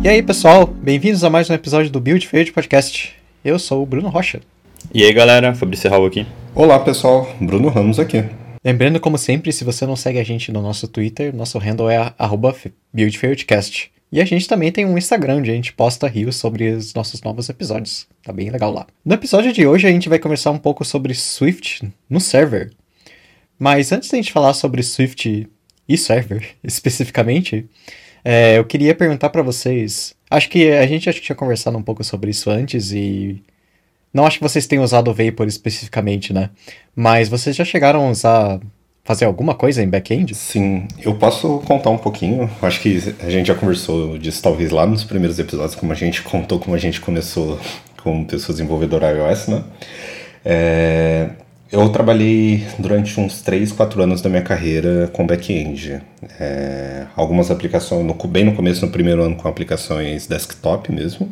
E aí, pessoal, bem-vindos a mais um episódio do Build Failed Podcast. Eu sou o Bruno Rocha. E aí, galera, Fabrício Raul aqui. Olá, pessoal, Bruno Ramos aqui. Lembrando, como sempre, se você não segue a gente no nosso Twitter, nosso handle é BuildFailedCast. E a gente também tem um Instagram onde a gente posta rios sobre os nossos novos episódios. Tá bem legal lá. No episódio de hoje a gente vai conversar um pouco sobre Swift no server. Mas antes da gente falar sobre Swift e server especificamente, é, eu queria perguntar para vocês. Acho que a gente acho que tinha conversado um pouco sobre isso antes e não acho que vocês tenham usado o Vapor especificamente, né? Mas vocês já chegaram a usar fazer alguma coisa em back-end? Sim, eu posso contar um pouquinho. Acho que a gente já conversou disso talvez lá nos primeiros episódios, como a gente contou como a gente começou como pessoa desenvolvedora iOS, né? É, eu trabalhei durante uns 3, 4 anos da minha carreira com back-end. É, algumas aplicações, no, bem no começo, no primeiro ano, com aplicações desktop mesmo,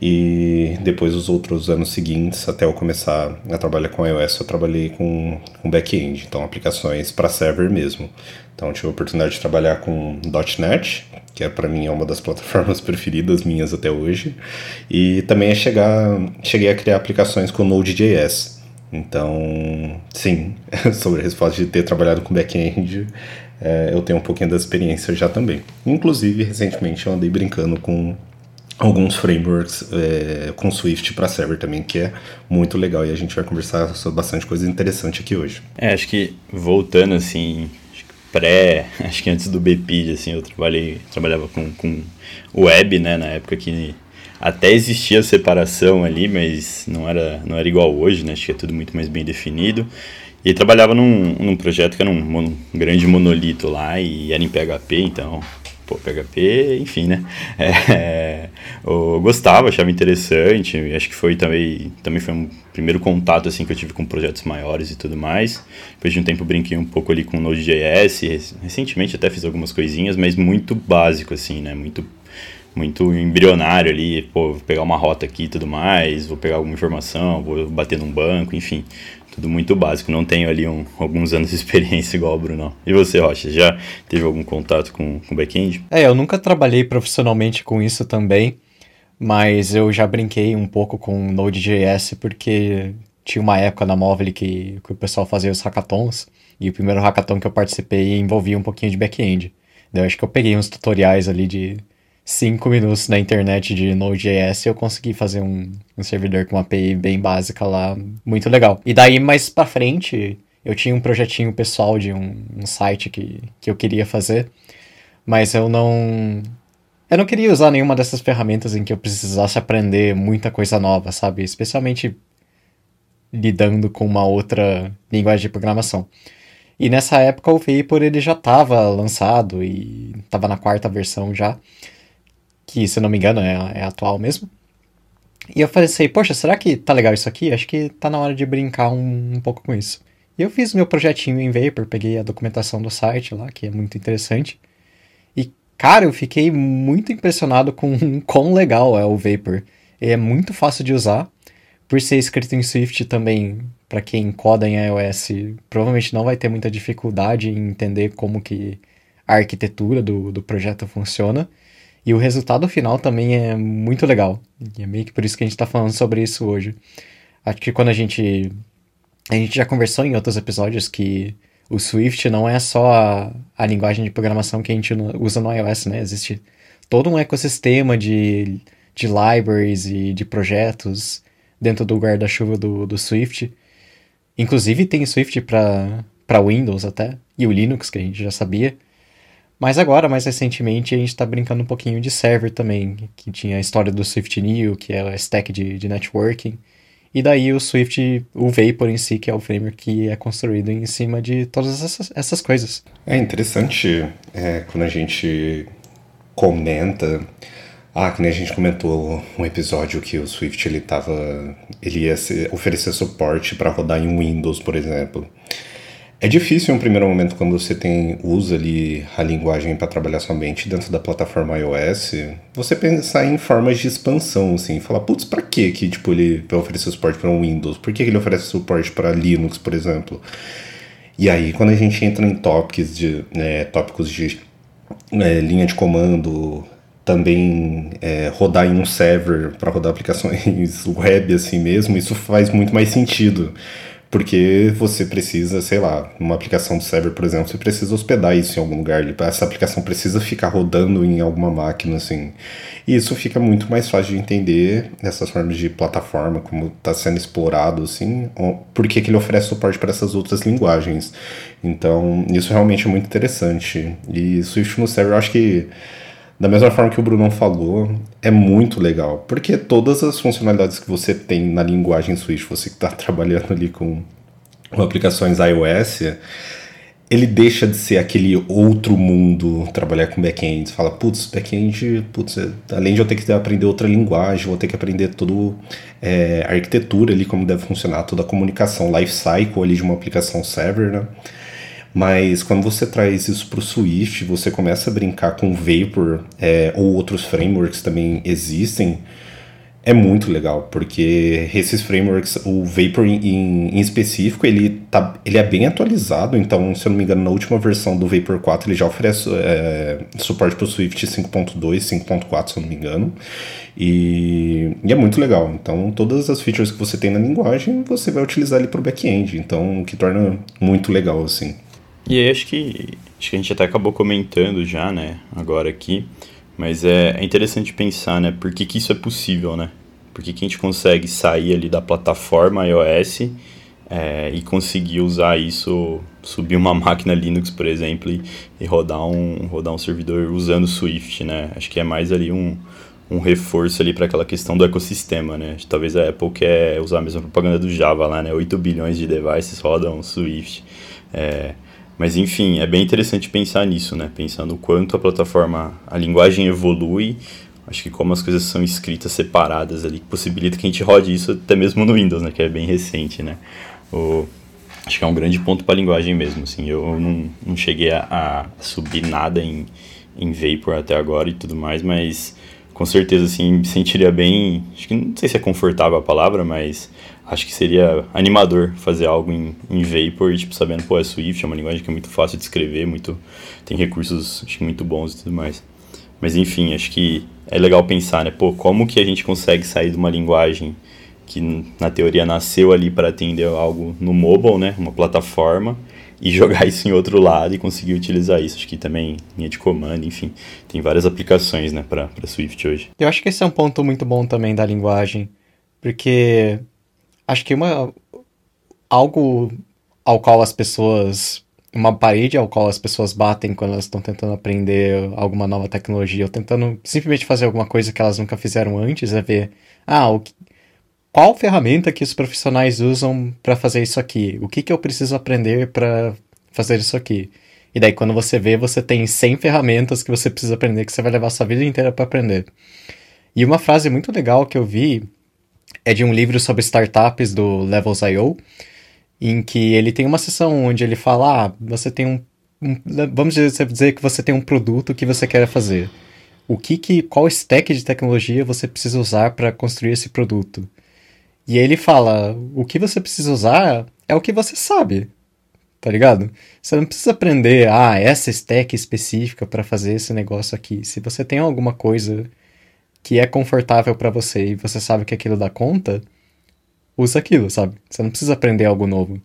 e depois os outros anos seguintes, até eu começar a trabalhar com iOS, eu trabalhei com, com back-end, então aplicações para server mesmo. Então tive a oportunidade de trabalhar com .NET, que é para mim é uma das plataformas preferidas minhas até hoje, e também é chegar, cheguei a criar aplicações com Node.js. Então, sim, sobre a resposta de ter trabalhado com back-end, é, eu tenho um pouquinho da experiência já também. Inclusive, recentemente eu andei brincando com alguns frameworks é, com Swift para server também, que é muito legal e a gente vai conversar sobre bastante coisa interessante aqui hoje. É, acho que voltando assim, pré, acho que antes do BPID, assim, eu trabalhei, trabalhava com, com web, né, na época que até existia separação ali, mas não era, não era igual hoje, né? Acho que é tudo muito mais bem definido. E trabalhava num, num projeto que era um, um, grande monolito lá e era em PHP, então, pô, PHP, enfim, né? É, eu gostava, achava interessante, acho que foi também, também foi um primeiro contato, assim, que eu tive com projetos maiores e tudo mais. Depois de um tempo brinquei um pouco ali com Node.js, recentemente até fiz algumas coisinhas, mas muito básico, assim, né? Muito muito embrionário ali, pô, vou pegar uma rota aqui e tudo mais, vou pegar alguma informação, vou bater num banco, enfim, tudo muito básico. Não tenho ali um, alguns anos de experiência igual o Bruno. E você, Rocha, já teve algum contato com, com back-end? É, eu nunca trabalhei profissionalmente com isso também, mas eu já brinquei um pouco com Node.js porque tinha uma época na Móvel que, que o pessoal fazia os hackathons, e o primeiro hackathon que eu participei envolvia um pouquinho de back-end. Eu acho que eu peguei uns tutoriais ali de cinco minutos na internet de Node.js eu consegui fazer um, um servidor com uma API bem básica lá, muito legal. E daí mais pra frente, eu tinha um projetinho pessoal de um, um site que, que eu queria fazer, mas eu não. Eu não queria usar nenhuma dessas ferramentas em que eu precisasse aprender muita coisa nova, sabe? Especialmente lidando com uma outra linguagem de programação. E nessa época o Vapor ele já estava lançado e estava na quarta versão já que se não me engano é, é atual mesmo. E eu pensei, poxa, será que tá legal isso aqui? Acho que tá na hora de brincar um, um pouco com isso. E eu fiz meu projetinho em Vapor, peguei a documentação do site lá, que é muito interessante. E, cara, eu fiquei muito impressionado com quão legal é o Vapor. É muito fácil de usar. Por ser escrito em Swift também, para quem coda em iOS, provavelmente não vai ter muita dificuldade em entender como que a arquitetura do, do projeto funciona. E o resultado final também é muito legal. E é meio que por isso que a gente está falando sobre isso hoje. Acho que quando a gente. A gente já conversou em outros episódios que o Swift não é só a, a linguagem de programação que a gente usa no iOS, né? Existe todo um ecossistema de, de libraries e de projetos dentro do guarda-chuva do, do Swift. Inclusive tem Swift para Windows até, e o Linux, que a gente já sabia. Mas agora, mais recentemente, a gente está brincando um pouquinho de server também, que tinha a história do Swift New, que é a stack de, de networking. E daí o Swift, o Vapor em si, que é o framework que é construído em cima de todas essas, essas coisas. É interessante é, quando a gente comenta. Ah, que nem a gente comentou um episódio que o Swift ele tava. ele ia oferecer suporte para rodar em Windows, por exemplo. É difícil em um primeiro momento quando você tem usa ali a linguagem para trabalhar somente dentro da plataforma iOS, você pensar em formas de expansão, assim, falar, putz, para que que tipo ele vai oferecer suporte para um Windows? Por que ele oferece suporte para Linux, por exemplo? E aí quando a gente entra em tópicos de né, tópicos de é, linha de comando, também é, rodar em um server para rodar aplicações web assim mesmo, isso faz muito mais sentido. Porque você precisa, sei lá, uma aplicação do server, por exemplo, você precisa hospedar isso em algum lugar. Essa aplicação precisa ficar rodando em alguma máquina, assim. E isso fica muito mais fácil de entender nessas formas de plataforma, como está sendo explorado, assim, porque que ele oferece suporte para essas outras linguagens. Então, isso realmente é muito interessante. E Swift no server, eu acho que da mesma forma que o Bruno falou, é muito legal, porque todas as funcionalidades que você tem na linguagem Swift, você que está trabalhando ali com, com aplicações iOS, ele deixa de ser aquele outro mundo trabalhar com back-end. Fala, putz, back-end, putz, além de eu ter que aprender outra linguagem, vou ter que aprender toda é, a arquitetura ali, como deve funcionar, toda a comunicação, life cycle ali de uma aplicação server, né? Mas quando você traz isso para o Swift, você começa a brincar com Vapor é, ou outros frameworks também existem, é muito legal, porque esses frameworks, o Vapor em, em, específico, ele, tá, ele é bem atualizado, então, se eu não me engano, na última versão do Vapor 4 ele já oferece é, suporte para o Swift 5.2, 5.4, se eu não me engano, e, e, é muito legal. Então, todas as features que você tem na linguagem, você vai utilizar ali para o back-end, então, o que torna muito legal, assim. E aí acho que, acho que a gente até acabou comentando já, né, agora aqui, mas é, é interessante pensar, né, por que, que isso é possível, né? Por que, que a gente consegue sair ali da plataforma iOS é, e conseguir usar isso, subir uma máquina Linux, por exemplo, e, e, rodar, um, rodar um servidor usando Swift, né? Acho que é mais ali um, um reforço ali para aquela questão do ecossistema, né? Talvez a Apple quer usar a mesma propaganda do Java lá, né? 8 bilhões de devices rodam Swift. É, mas enfim, é bem interessante pensar nisso, né? Pensar no quanto a plataforma, a linguagem evolui, acho que como as coisas são escritas separadas ali, possibilita que a gente rode isso até mesmo no Windows, né? Que é bem recente, né? O, acho que é um grande ponto para a linguagem mesmo, assim. Eu não, não cheguei a, a, subir nada em, em Vapor até agora e tudo mais, mas com certeza, assim, me sentiria bem... Acho que não sei se é confortável a palavra, mas acho que seria animador fazer algo em, em Vapor tipo, sabendo, pô, é Swift, é uma linguagem que é muito fácil de escrever, muito, tem recursos, acho muito bons e tudo mais. Mas, enfim, acho que é legal pensar, né, pô, como que a gente consegue sair de uma linguagem que, na teoria, nasceu ali para atender algo no mobile, né, uma plataforma, e jogar isso em outro lado e conseguir utilizar isso. Acho que também linha de comando, enfim, tem várias aplicações, né, para Swift hoje. Eu acho que esse é um ponto muito bom também da linguagem, porque acho que uma algo ao qual as pessoas uma parede ao qual as pessoas batem quando elas estão tentando aprender alguma nova tecnologia ou tentando simplesmente fazer alguma coisa que elas nunca fizeram antes é ver ah o que, qual ferramenta que os profissionais usam para fazer isso aqui o que que eu preciso aprender para fazer isso aqui e daí quando você vê você tem 100 ferramentas que você precisa aprender que você vai levar sua vida inteira para aprender e uma frase muito legal que eu vi é de um livro sobre startups do Levels.io, em que ele tem uma sessão onde ele fala, ah, você tem um, um, vamos dizer que você tem um produto que você quer fazer. O que que, qual stack de tecnologia você precisa usar para construir esse produto? E ele fala, o que você precisa usar é o que você sabe, tá ligado? Você não precisa aprender, ah, essa stack específica para fazer esse negócio aqui. Se você tem alguma coisa que é confortável para você e você sabe que aquilo dá conta, usa aquilo, sabe? Você não precisa aprender algo novo.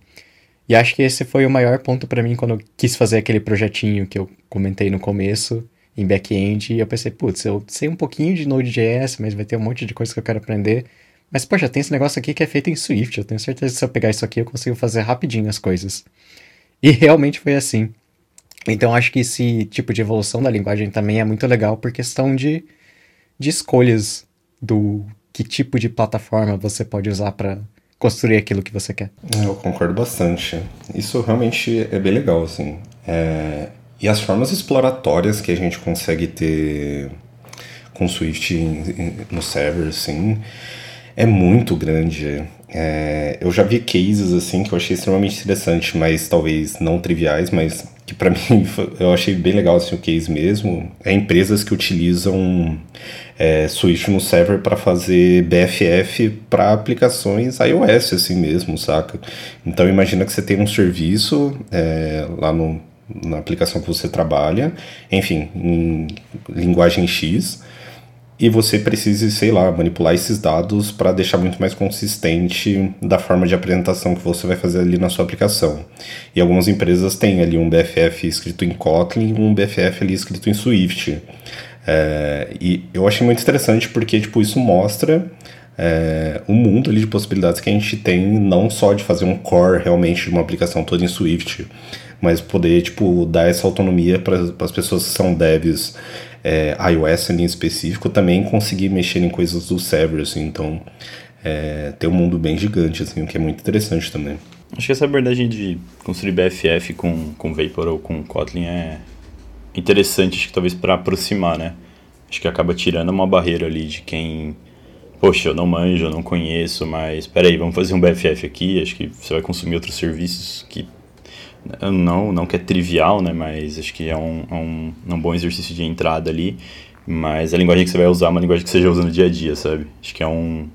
E acho que esse foi o maior ponto para mim quando eu quis fazer aquele projetinho que eu comentei no começo, em back-end, e eu pensei, putz, eu sei um pouquinho de Node.js, mas vai ter um monte de coisa que eu quero aprender. Mas, poxa, tem esse negócio aqui que é feito em Swift, eu tenho certeza que se eu pegar isso aqui eu consigo fazer rapidinho as coisas. E realmente foi assim. Então acho que esse tipo de evolução da linguagem também é muito legal por questão de de escolhas do que tipo de plataforma você pode usar para construir aquilo que você quer. É, eu concordo bastante. Isso realmente é bem legal, assim. É... E as formas exploratórias que a gente consegue ter com Swift no server, assim, é muito grande. É... Eu já vi cases, assim, que eu achei extremamente interessante, mas talvez não triviais, mas que para mim eu achei bem legal, assim, o case mesmo. É empresas que utilizam é, Swift no server para fazer BFF para aplicações iOS assim mesmo, saca? Então imagina que você tem um serviço é, lá no, na aplicação que você trabalha, enfim, em linguagem X, e você precise, sei lá, manipular esses dados para deixar muito mais consistente da forma de apresentação que você vai fazer ali na sua aplicação. E algumas empresas têm ali um BFF escrito em Kotlin e um BFF ali escrito em Swift. É, e eu achei muito interessante porque tipo, isso mostra é, um mundo ali de possibilidades que a gente tem, não só de fazer um core realmente de uma aplicação toda em Swift, mas poder tipo, dar essa autonomia para as pessoas que são devs é, iOS ali em específico, também conseguir mexer em coisas do server, assim, então é, tem um mundo bem gigante, assim, o que é muito interessante também. Acho que essa abordagem de construir BFF com, com Vapor ou com Kotlin é interessante, acho que talvez para aproximar, né? Acho que acaba tirando uma barreira ali de quem, poxa, eu não manjo, eu não conheço, mas peraí, vamos fazer um BFF aqui, acho que você vai consumir outros serviços que não, não que é trivial, né? Mas acho que é um, é um, um bom exercício de entrada ali. Mas a linguagem que você vai usar é uma linguagem que você já usa no dia a dia, sabe? Acho que é um,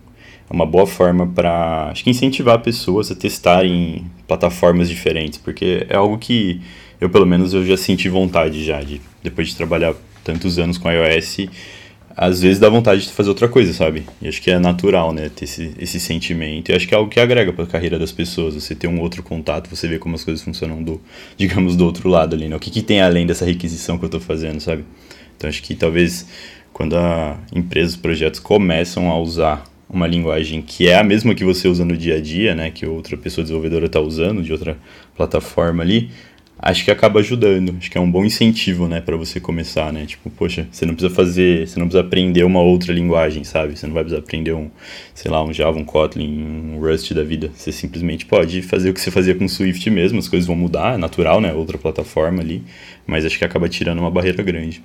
é uma boa forma para acho que incentivar pessoas a testarem plataformas diferentes, porque é algo que eu pelo menos eu já senti vontade já de depois de trabalhar tantos anos com iOS às vezes dá vontade de fazer outra coisa, sabe? E acho que é natural, né, ter esse, esse sentimento. E acho que é algo que agrega para a carreira das pessoas. Você ter um outro contato, você vê como as coisas funcionam do, digamos, do outro lado ali, né? O que, que tem além dessa requisição que eu estou fazendo, sabe? Então acho que talvez quando a empresa, os projetos começam a usar uma linguagem que é a mesma que você usa no dia a dia, né, que outra pessoa desenvolvedora está usando de outra plataforma ali, acho que acaba ajudando. Acho que é um bom incentivo, né, para você começar, né? Tipo, poxa, você não precisa fazer, você não precisa aprender uma outra linguagem, sabe? Você não vai precisar aprender um, sei lá, um Java, um Kotlin, um Rust da vida. Você simplesmente pode fazer o que você fazia com Swift mesmo, as coisas vão mudar, é natural, né? Outra plataforma ali, mas acho que acaba tirando uma barreira grande.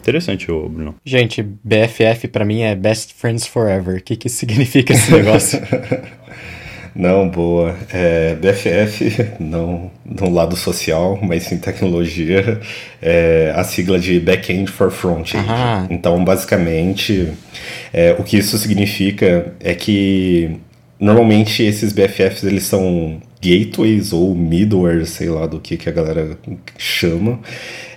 Interessante, ô Bruno. Gente, BFF para mim é Best Friends Forever. O que que significa esse negócio? Não, boa. É, BFF, não no lado social, mas sim tecnologia, é a sigla de Backend for Frontend. Então, basicamente, é, o que isso significa é que normalmente esses BFFs eles são gateways ou middleware, sei lá do que, que a galera chama,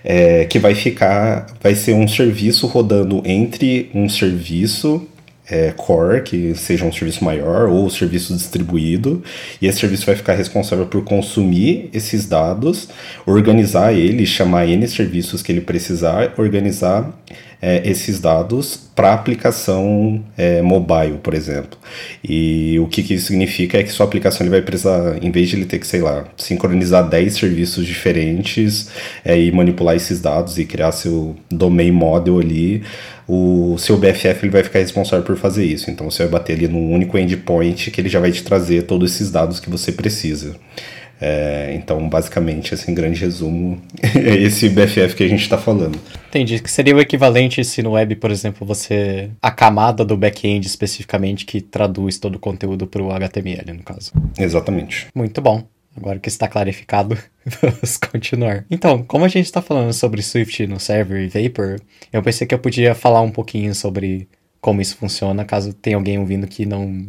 é, que vai ficar, vai ser um serviço rodando entre um serviço é, core, que seja um serviço maior, ou serviço distribuído, e esse serviço vai ficar responsável por consumir esses dados, organizar eles, chamar N serviços que ele precisar, organizar é, esses dados para aplicação é, mobile, por exemplo. E o que, que isso significa é que sua aplicação ele vai precisar, em vez de ele ter que, sei lá, sincronizar 10 serviços diferentes é, e manipular esses dados e criar seu domain model ali, o seu BFF ele vai ficar responsável por fazer isso. Então você vai bater ali num único endpoint que ele já vai te trazer todos esses dados que você precisa. É, então, basicamente, assim, grande resumo, é esse BFF que a gente está falando. Entendi. Que seria o equivalente se no web, por exemplo, você. a camada do back-end especificamente que traduz todo o conteúdo para o HTML, no caso. Exatamente. Muito bom. Agora que está clarificado, vamos continuar. Então, como a gente está falando sobre Swift no server e Vapor, eu pensei que eu podia falar um pouquinho sobre como isso funciona, caso tenha alguém ouvindo que não,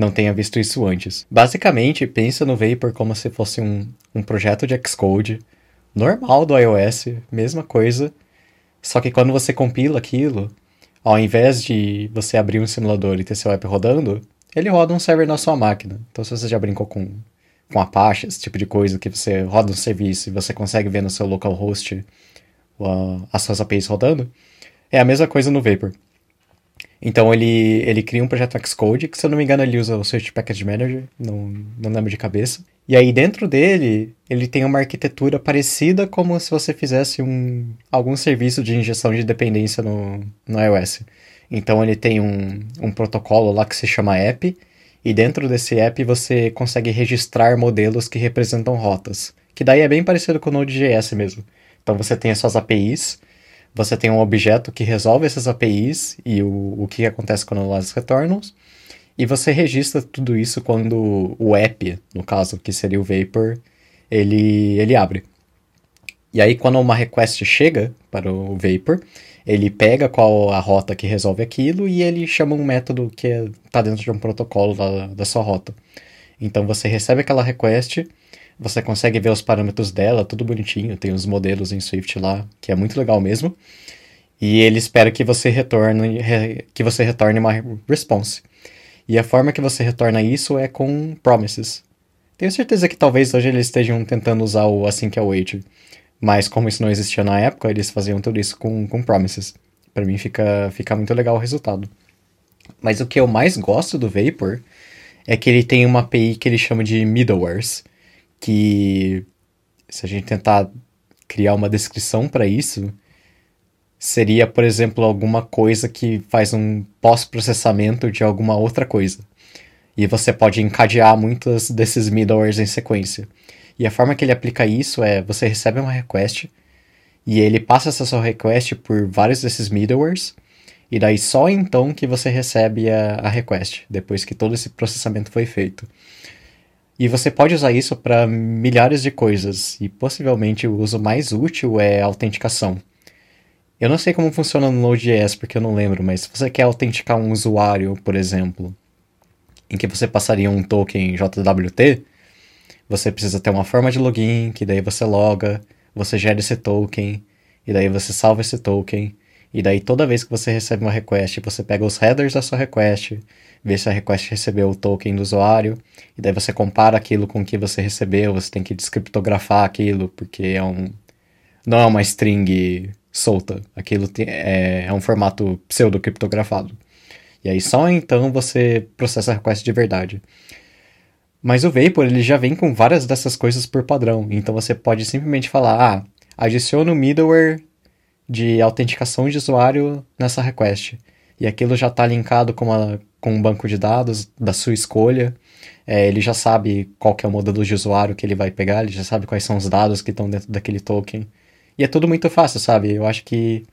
não tenha visto isso antes. Basicamente, pensa no Vapor como se fosse um, um projeto de Xcode normal do iOS, mesma coisa, só que quando você compila aquilo, ao invés de você abrir um simulador e ter seu app rodando, ele roda um server na sua máquina. Então, se você já brincou com com Apache, esse tipo de coisa, que você roda um serviço e você consegue ver no seu localhost uh, as suas APIs rodando, é a mesma coisa no Vapor. Então ele, ele cria um projeto Xcode, que se eu não me engano ele usa o Switch Package Manager, não, não lembro de cabeça. E aí dentro dele, ele tem uma arquitetura parecida como se você fizesse um, algum serviço de injeção de dependência no, no iOS. Então ele tem um, um protocolo lá que se chama app, e dentro desse app você consegue registrar modelos que representam rotas. Que daí é bem parecido com o Node.js mesmo. Então você tem as suas APIs, você tem um objeto que resolve essas APIs e o, o que acontece quando elas retornam. E você registra tudo isso quando o app, no caso, que seria o Vapor, ele, ele abre. E aí, quando uma request chega para o Vapor, ele pega qual a rota que resolve aquilo e ele chama um método que está é, dentro de um protocolo da, da sua rota. Então você recebe aquela request, você consegue ver os parâmetros dela, tudo bonitinho, tem os modelos em Swift lá, que é muito legal mesmo. E ele espera que você retorne que você retorne uma response. E a forma que você retorna isso é com promises. Tenho certeza que talvez hoje eles estejam tentando usar o assim que é wait. Mas como isso não existia na época, eles faziam tudo isso com, com promises. Para mim fica, fica muito legal o resultado. Mas o que eu mais gosto do Vapor é que ele tem uma API que ele chama de middlewares, que se a gente tentar criar uma descrição para isso, seria, por exemplo, alguma coisa que faz um pós-processamento de alguma outra coisa. E você pode encadear muitos desses middlewares em sequência. E a forma que ele aplica isso é você recebe uma request e ele passa essa sua request por vários desses middlewares e daí só então que você recebe a, a request, depois que todo esse processamento foi feito. E você pode usar isso para milhares de coisas, e possivelmente o uso mais útil é autenticação. Eu não sei como funciona no Node.js, porque eu não lembro, mas se você quer autenticar um usuário, por exemplo, em que você passaria um token JWT, você precisa ter uma forma de login, que daí você loga, você gera esse token, e daí você salva esse token, e daí toda vez que você recebe uma request, você pega os headers da sua request, vê se a request recebeu o token do usuário, e daí você compara aquilo com o que você recebeu, você tem que descriptografar aquilo, porque é um não é uma string solta, aquilo é, é um formato pseudo-criptografado. E aí só então você processa a request de verdade. Mas o Vapor ele já vem com várias dessas coisas por padrão, então você pode simplesmente falar, ah, adiciona o middleware de autenticação de usuário nessa request. E aquilo já está linkado com, uma, com um banco de dados da sua escolha. É, ele já sabe qual é o modelo de usuário que ele vai pegar, ele já sabe quais são os dados que estão dentro daquele token. E é tudo muito fácil, sabe? Eu acho que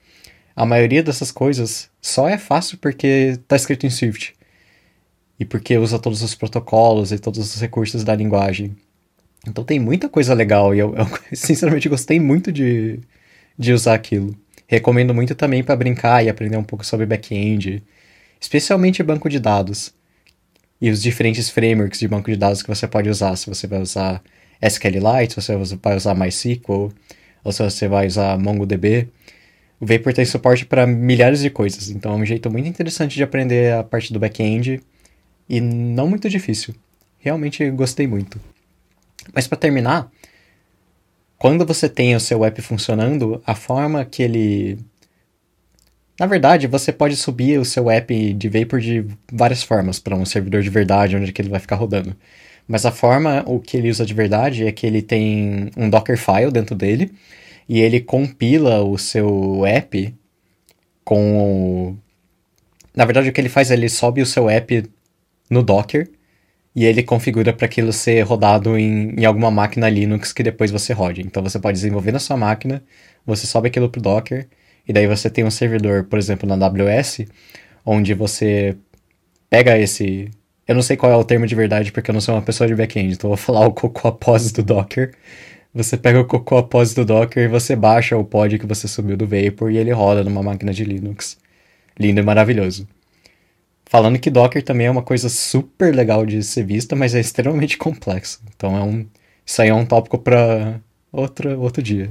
a maioria dessas coisas só é fácil porque está escrito em Swift. E porque usa todos os protocolos e todos os recursos da linguagem. Então tem muita coisa legal e eu, eu sinceramente gostei muito de, de usar aquilo. Recomendo muito também para brincar e aprender um pouco sobre back-end, especialmente banco de dados e os diferentes frameworks de banco de dados que você pode usar. Se você vai usar SQLite, se você vai usar MySQL, ou se você vai usar MongoDB. O Vapor tem suporte para milhares de coisas, então é um jeito muito interessante de aprender a parte do back-end e não muito difícil. Realmente gostei muito. Mas para terminar, quando você tem o seu app funcionando, a forma que ele. Na verdade, você pode subir o seu app de Vapor de várias formas para um servidor de verdade, onde que ele vai ficar rodando. Mas a forma, o que ele usa de verdade é que ele tem um Dockerfile dentro dele e ele compila o seu app com. Na verdade, o que ele faz é ele sobe o seu app no Docker e ele configura para aquilo ser rodado em, em alguma máquina Linux que depois você rode. Então você pode desenvolver na sua máquina, você sobe aquilo pro Docker, e daí você tem um servidor, por exemplo, na AWS, onde você pega esse. Eu não sei qual é o termo de verdade porque eu não sou uma pessoa de back-end, então vou falar o Cocoa Pos do Docker. Você pega o Cocoa Pos do Docker e você baixa o pod que você subiu do Vapor e ele roda numa máquina de Linux. Lindo e maravilhoso. Falando que Docker também é uma coisa super legal de ser vista, mas é extremamente complexo. Então é um, isso aí é um tópico para outro, outro dia.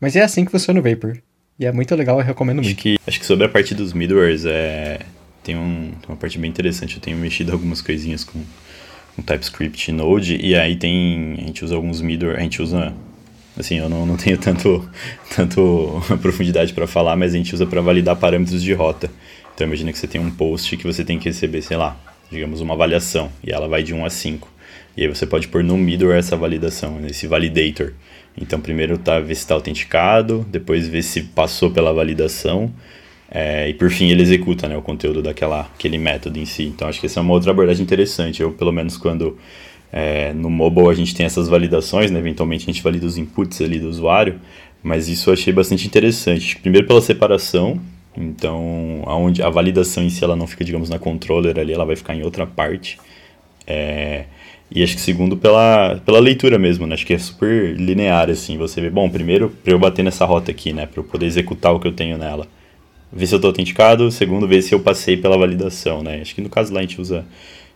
Mas é assim que funciona o Vapor. E é muito legal, eu recomendo acho muito. Que, acho que sobre a parte dos middlewares, é, tem, um, tem uma parte bem interessante. Eu tenho mexido algumas coisinhas com, com TypeScript e Node, e aí tem. A gente usa alguns middleware, a gente usa. Assim, eu não, não tenho tanto, tanto profundidade para falar, mas a gente usa para validar parâmetros de rota. Então imagina que você tem um post que você tem que receber, sei lá, digamos uma avaliação, e ela vai de 1 a 5. E aí você pode pôr no middle essa validação, nesse validator. Então primeiro tá ver se está autenticado, depois ver se passou pela validação, é, e por fim ele executa né, o conteúdo daquela aquele método em si. Então acho que essa é uma outra abordagem interessante. Eu, pelo menos quando é, no mobile a gente tem essas validações, né, eventualmente a gente valida os inputs ali do usuário, mas isso eu achei bastante interessante. Primeiro pela separação, então, aonde a validação em si ela não fica, digamos, na controller ali, ela vai ficar em outra parte. É, e acho que segundo pela, pela leitura mesmo, né? Acho que é super linear, assim. Você vê, bom, primeiro, para eu bater nessa rota aqui, né? Para eu poder executar o que eu tenho nela. Ver se eu estou autenticado. Segundo, ver se eu passei pela validação, né? Acho que no caso lá a gente usa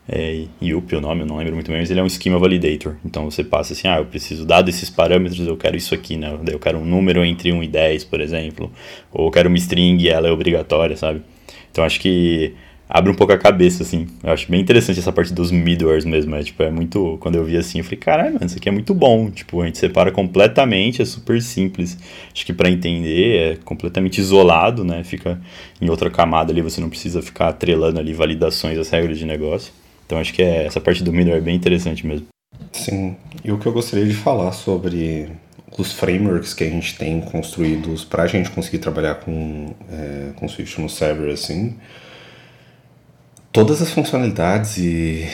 é IUP o nome, eu não lembro muito bem, mas ele é um Schema Validator. Então você passa assim, ah, eu preciso, dado esses parâmetros, eu quero isso aqui, né? Eu quero um número entre 1 e 10, por exemplo. Ou eu quero uma string e ela é obrigatória, sabe? Então acho que abre um pouco a cabeça, assim. Eu acho bem interessante essa parte dos middlewares mesmo. É, tipo, é muito. Quando eu vi assim, eu falei, caralho, mano, isso aqui é muito bom. Tipo, a gente separa completamente, é super simples. Acho que para entender é completamente isolado, né? Fica em outra camada ali, você não precisa ficar atrelando ali validações às regras de negócio. Então acho que é, essa parte do middleware é bem interessante mesmo. Sim, e o que eu gostaria de falar sobre os frameworks que a gente tem construídos para a gente conseguir trabalhar com, é, com Swift no server, assim, todas as funcionalidades e,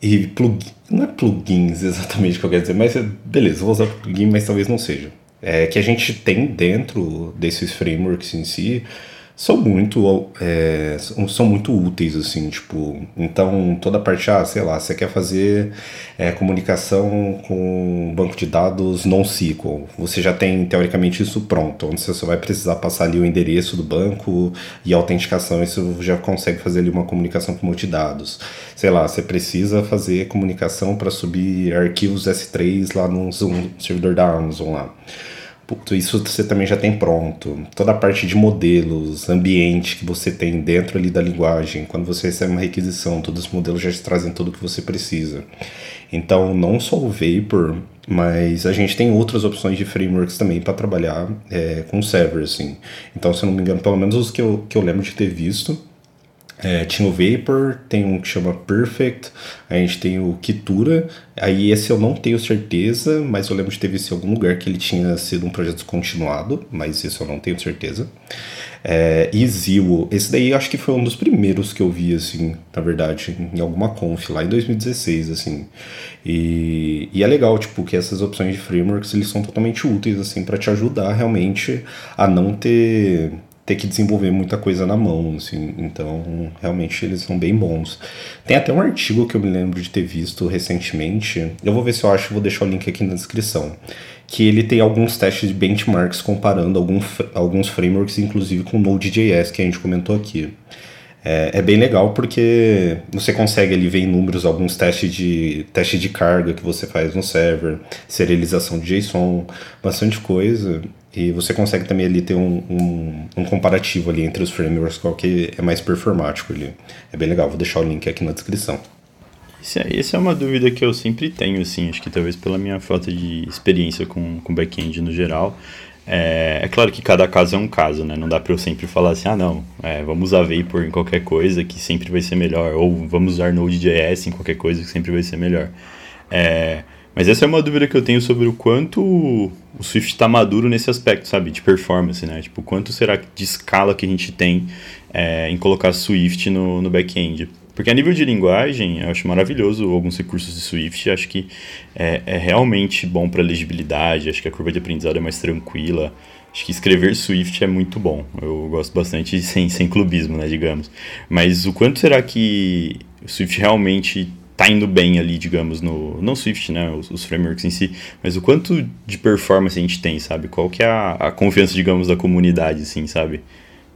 e plugins, não é plugins exatamente o que eu quero dizer, mas beleza, vou usar plugin, mas talvez não seja. É que a gente tem dentro desses frameworks em si são muito é, são muito úteis assim tipo então toda a parte ah sei lá você quer fazer é, comunicação com banco de dados NoSQL você já tem teoricamente isso pronto onde você só vai precisar passar ali o endereço do banco e a autenticação isso já consegue fazer ali uma comunicação com multidados sei lá você precisa fazer comunicação para subir arquivos S3 lá no servidor da Amazon lá isso você também já tem pronto. Toda a parte de modelos, ambiente que você tem dentro ali da linguagem. Quando você recebe uma requisição, todos os modelos já te trazem tudo o que você precisa. Então, não só o Vapor, mas a gente tem outras opções de frameworks também para trabalhar é, com server, assim. Então, se eu não me engano, pelo menos os que eu, que eu lembro de ter visto, é, tinha o Vapor, tem um que chama Perfect, a gente tem o Kitura, aí esse eu não tenho certeza, mas eu lembro de ter visto em algum lugar que ele tinha sido um projeto descontinuado, mas isso eu não tenho certeza. É, e Zio, esse daí eu acho que foi um dos primeiros que eu vi, assim, na verdade, em alguma conf, lá em 2016, assim. E, e é legal, tipo, que essas opções de frameworks, eles são totalmente úteis, assim, para te ajudar realmente a não ter ter que desenvolver muita coisa na mão, assim. Então, realmente eles são bem bons. Tem até um artigo que eu me lembro de ter visto recentemente. Eu vou ver se eu acho, vou deixar o link aqui na descrição. Que ele tem alguns testes de benchmarks comparando algum, alguns frameworks, inclusive com Node.js, que a gente comentou aqui. É, é, bem legal porque você consegue ali ver em números alguns testes de teste de carga que você faz no server, serialização de JSON, bastante coisa. E você consegue também ali ter um, um, um, comparativo ali entre os frameworks, qual que é mais performático ali. É bem legal, vou deixar o link aqui na descrição. Essa é, é uma dúvida que eu sempre tenho, assim, acho que talvez pela minha falta de experiência com, com back-end no geral. É, é, claro que cada caso é um caso, né? Não dá para eu sempre falar assim, ah não, é, vamos usar Vapor em qualquer coisa que sempre vai ser melhor, ou vamos usar Node.js em qualquer coisa que sempre vai ser melhor. É, mas essa é uma dúvida que eu tenho sobre o quanto o Swift está maduro nesse aspecto, sabe? De performance, né? Tipo, quanto será de escala que a gente tem é, em colocar Swift no, no back-end? Porque a nível de linguagem, eu acho maravilhoso alguns recursos de Swift. Acho que é, é realmente bom para legibilidade. Acho que a curva de aprendizado é mais tranquila. Acho que escrever Swift é muito bom. Eu gosto bastante sem, sem clubismo, né, digamos. Mas o quanto será que o Swift realmente tá indo bem ali, digamos, no não Swift, né, os, os, frameworks em si, mas o quanto de performance a gente tem, sabe? Qual que é a, a confiança, digamos, da comunidade, assim, sabe?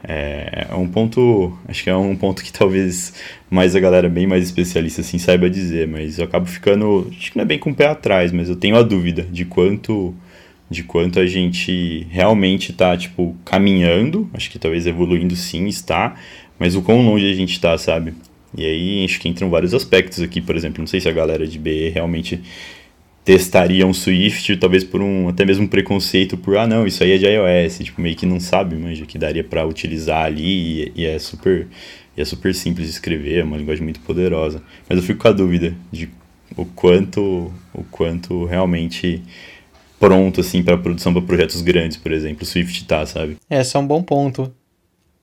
É, é um ponto, acho que é um ponto que talvez mais a galera bem mais especialista assim saiba dizer, mas eu acabo ficando, acho que não é bem com o pé atrás, mas eu tenho a dúvida de quanto de quanto a gente realmente está tipo caminhando, acho que talvez evoluindo sim está, mas o quão longe a gente está, sabe? E aí acho que entram vários aspectos aqui, por exemplo, não sei se a galera de BE realmente testaria um Swift, talvez por um até mesmo preconceito por ah não, isso aí é de iOS, tipo meio que não sabe, manja, que daria para utilizar ali e, e, é super e é super simples de escrever, é uma linguagem muito poderosa. Mas eu fico com a dúvida de o quanto o quanto realmente pronto assim para produção para projetos grandes, por exemplo, o Swift tá, sabe? É, esse é um bom ponto.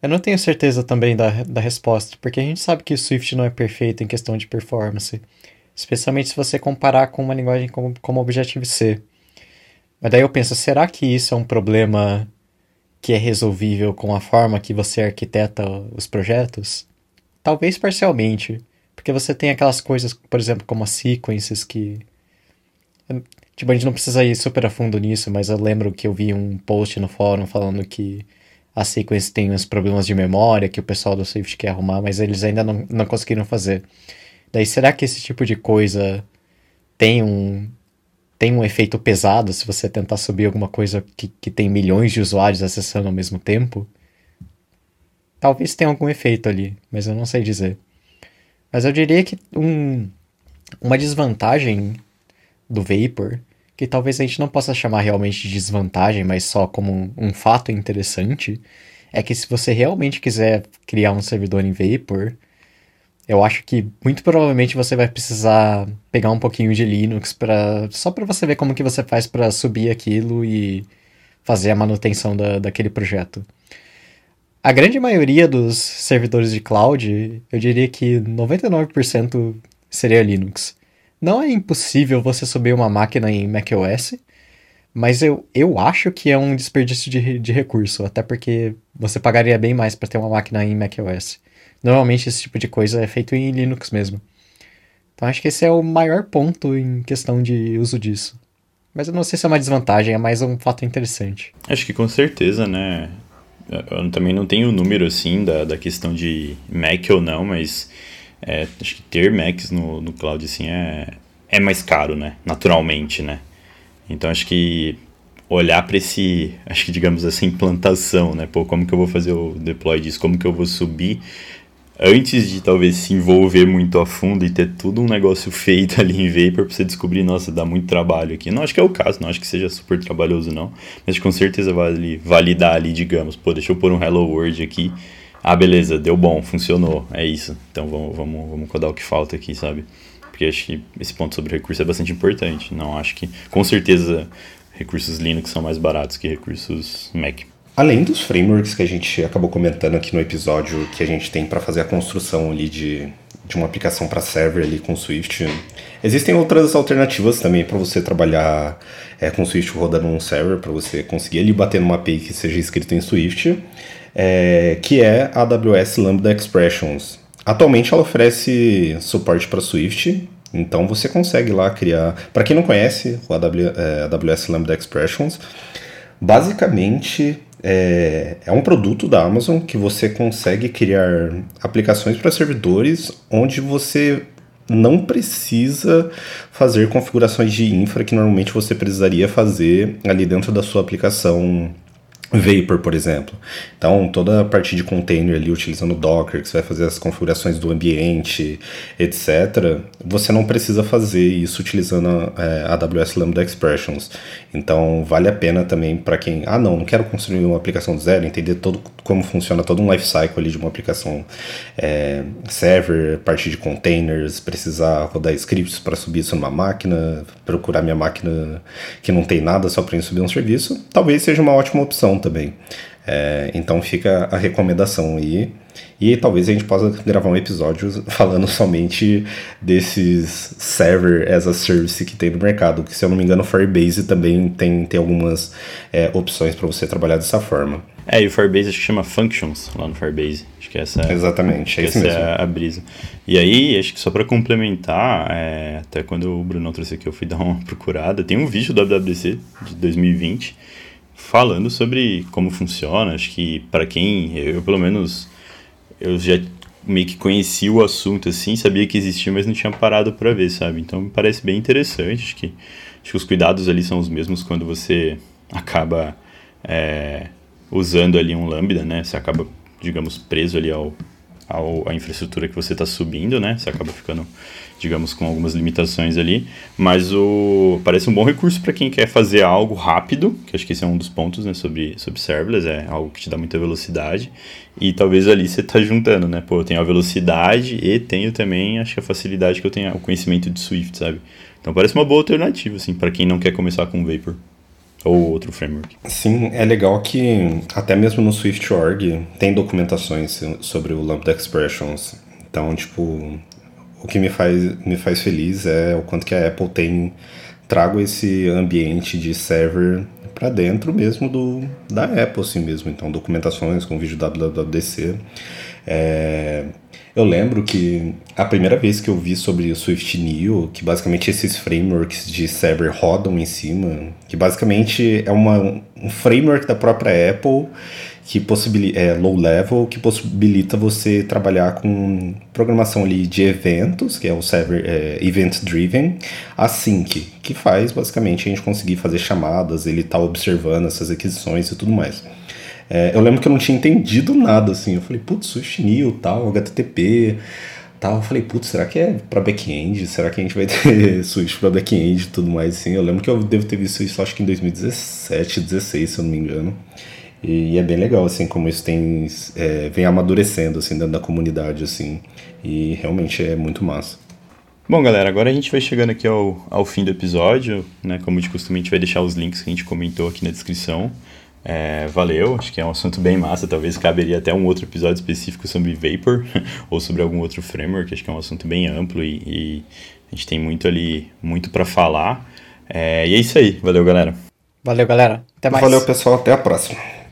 Eu não tenho certeza também da, da resposta, porque a gente sabe que o Swift não é perfeito em questão de performance, especialmente se você comparar com uma linguagem como, como Objective-C. Mas daí eu penso, será que isso é um problema que é resolvível com a forma que você arquiteta os projetos? Talvez parcialmente, porque você tem aquelas coisas, por exemplo, como as sequences que... Tipo, a gente não precisa ir super a fundo nisso, mas eu lembro que eu vi um post no fórum falando que a sequence tem uns problemas de memória que o pessoal do Swift quer arrumar, mas eles ainda não, não conseguiram fazer. Daí será que esse tipo de coisa tem um tem um efeito pesado se você tentar subir alguma coisa que, que tem milhões de usuários acessando ao mesmo tempo? Talvez tenha algum efeito ali, mas eu não sei dizer. Mas eu diria que um, uma desvantagem do Vapor, que talvez a gente não possa chamar realmente de desvantagem, mas só como um, fato interessante, é que se você realmente quiser criar um servidor em Vapor, eu acho que muito provavelmente você vai precisar pegar um pouquinho de Linux para só para você ver como que você faz para subir aquilo e fazer a manutenção da, daquele projeto. A grande maioria dos servidores de cloud, eu diria que 99% seria Linux. Não é impossível você subir uma máquina em macOS, mas eu, eu acho que é um desperdício de, de recurso, até porque você pagaria bem mais para ter uma máquina em macOS. Normalmente esse tipo de coisa é feito em Linux mesmo. Então acho que esse é o maior ponto em questão de uso disso. Mas eu não sei se é uma desvantagem, é mais um fato interessante. Acho que com certeza, né? Eu também não tenho o número assim da, da questão de Mac ou não, mas é, acho que ter Macs no, no cloud assim é, é mais caro, né? Naturalmente, né? Então acho que olhar para esse, acho que digamos assim, implantação, né? Pô, como que eu vou fazer o deploy disso? Como que eu vou subir antes de talvez se envolver muito a fundo e ter tudo um negócio feito ali em Vapor pra você descobrir, nossa, dá muito trabalho aqui. Não acho que é o caso, não acho que seja super trabalhoso não, mas com certeza vale validar ali, digamos, pô, deixa eu pôr um Hello World aqui. Ah, beleza, deu bom, funcionou, é isso. Então vamos, vamos, vamos codar o que falta aqui, sabe? Porque acho que esse ponto sobre recurso é bastante importante. Não acho que, com certeza, recursos Linux são mais baratos que recursos Mac. Além dos frameworks que a gente acabou comentando aqui no episódio, que a gente tem para fazer a construção ali de, de uma aplicação para server ali com Swift, existem outras alternativas também para você trabalhar é, com Swift rodando um server, para você conseguir ali bater numa API que seja escrita em Swift, é, que é a AWS Lambda Expressions. Atualmente ela oferece suporte para Swift, então você consegue lá criar. Para quem não conhece o AWS é, Lambda Expressions, basicamente é, é um produto da Amazon que você consegue criar aplicações para servidores onde você não precisa fazer configurações de infra que normalmente você precisaria fazer ali dentro da sua aplicação Vapor, por exemplo. Então, toda a parte de container ali utilizando Docker, que você vai fazer as configurações do ambiente, etc., você não precisa fazer isso utilizando a, é, a AWS Lambda Expressions. Então, vale a pena também para quem, ah, não, não quero construir uma aplicação do zero, entender todo, como funciona todo um lifecycle ali de uma aplicação é, server, parte de containers, precisar rodar scripts para subir isso numa máquina, procurar minha máquina que não tem nada só para subir um serviço, talvez seja uma ótima opção também. É, então fica a recomendação aí. E talvez a gente possa gravar um episódio falando somente desses server as a service que tem no mercado. Que se eu não me engano, o Firebase também tem, tem algumas é, opções para você trabalhar dessa forma. É, e o Firebase acho que chama Functions lá no Firebase. Acho que essa é, Exatamente, é essa mesmo. é a brisa. E aí, acho que só para complementar, é, até quando o Bruno trouxe aqui, eu fui dar uma procurada. Tem um vídeo do WWDC de 2020 falando sobre como funciona. Acho que para quem, eu pelo menos, eu já meio que conheci o assunto assim, sabia que existia, mas não tinha parado para ver, sabe? Então me parece bem interessante. Acho que, acho que os cuidados ali são os mesmos quando você acaba é, usando ali um Lambda, né? Você acaba, digamos, preso ali ao, ao à infraestrutura que você está subindo, né? Você acaba ficando digamos, com algumas limitações ali, mas o parece um bom recurso para quem quer fazer algo rápido, que acho que esse é um dos pontos, né, sobre, sobre serverless, é algo que te dá muita velocidade, e talvez ali você tá juntando, né, pô, eu tenho a velocidade e tenho também, acho que a facilidade que eu tenho, o conhecimento de Swift, sabe? Então parece uma boa alternativa, assim, para quem não quer começar com Vapor ou outro framework. Sim, é legal que até mesmo no Swift.org tem documentações sobre o Lambda Expressions. Então, tipo, o que me faz, me faz feliz é o quanto que a Apple tem trago esse ambiente de server para dentro mesmo do da Apple assim mesmo então documentações com vídeo WWDC é, eu lembro que a primeira vez que eu vi sobre o Swift Neo, que basicamente esses frameworks de server rodam em cima, que basicamente é uma, um framework da própria Apple que possibilita, é low level, que possibilita você trabalhar com programação ali de eventos, que é o server é, event driven, async, que faz basicamente a gente conseguir fazer chamadas, ele tá observando essas aquisições e tudo mais. É, eu lembro que eu não tinha entendido nada assim, eu falei, putz, Swift New, tal, HTTP, tal. Eu falei, putz, será que é para back-end? Será que a gente vai ter Swift para back-end e tudo mais assim? Eu lembro que eu devo ter visto isso acho que em 2017, 2016, se eu não me engano. E, é bem legal, assim, como isso tem, é, vem amadurecendo, assim, dentro da comunidade, assim. E realmente é muito massa. Bom, galera, agora a gente vai chegando aqui ao, ao fim do episódio, né? Como de costume, a gente vai deixar os links que a gente comentou aqui na descrição. É, valeu, acho que é um assunto bem massa. Talvez caberia até um outro episódio específico sobre Vapor ou sobre algum outro framework. Acho que é um assunto bem amplo e, e a gente tem muito ali, muito para falar. É, e é isso aí, valeu, galera. Valeu, galera. Até mais. Valeu, pessoal. Até a próxima.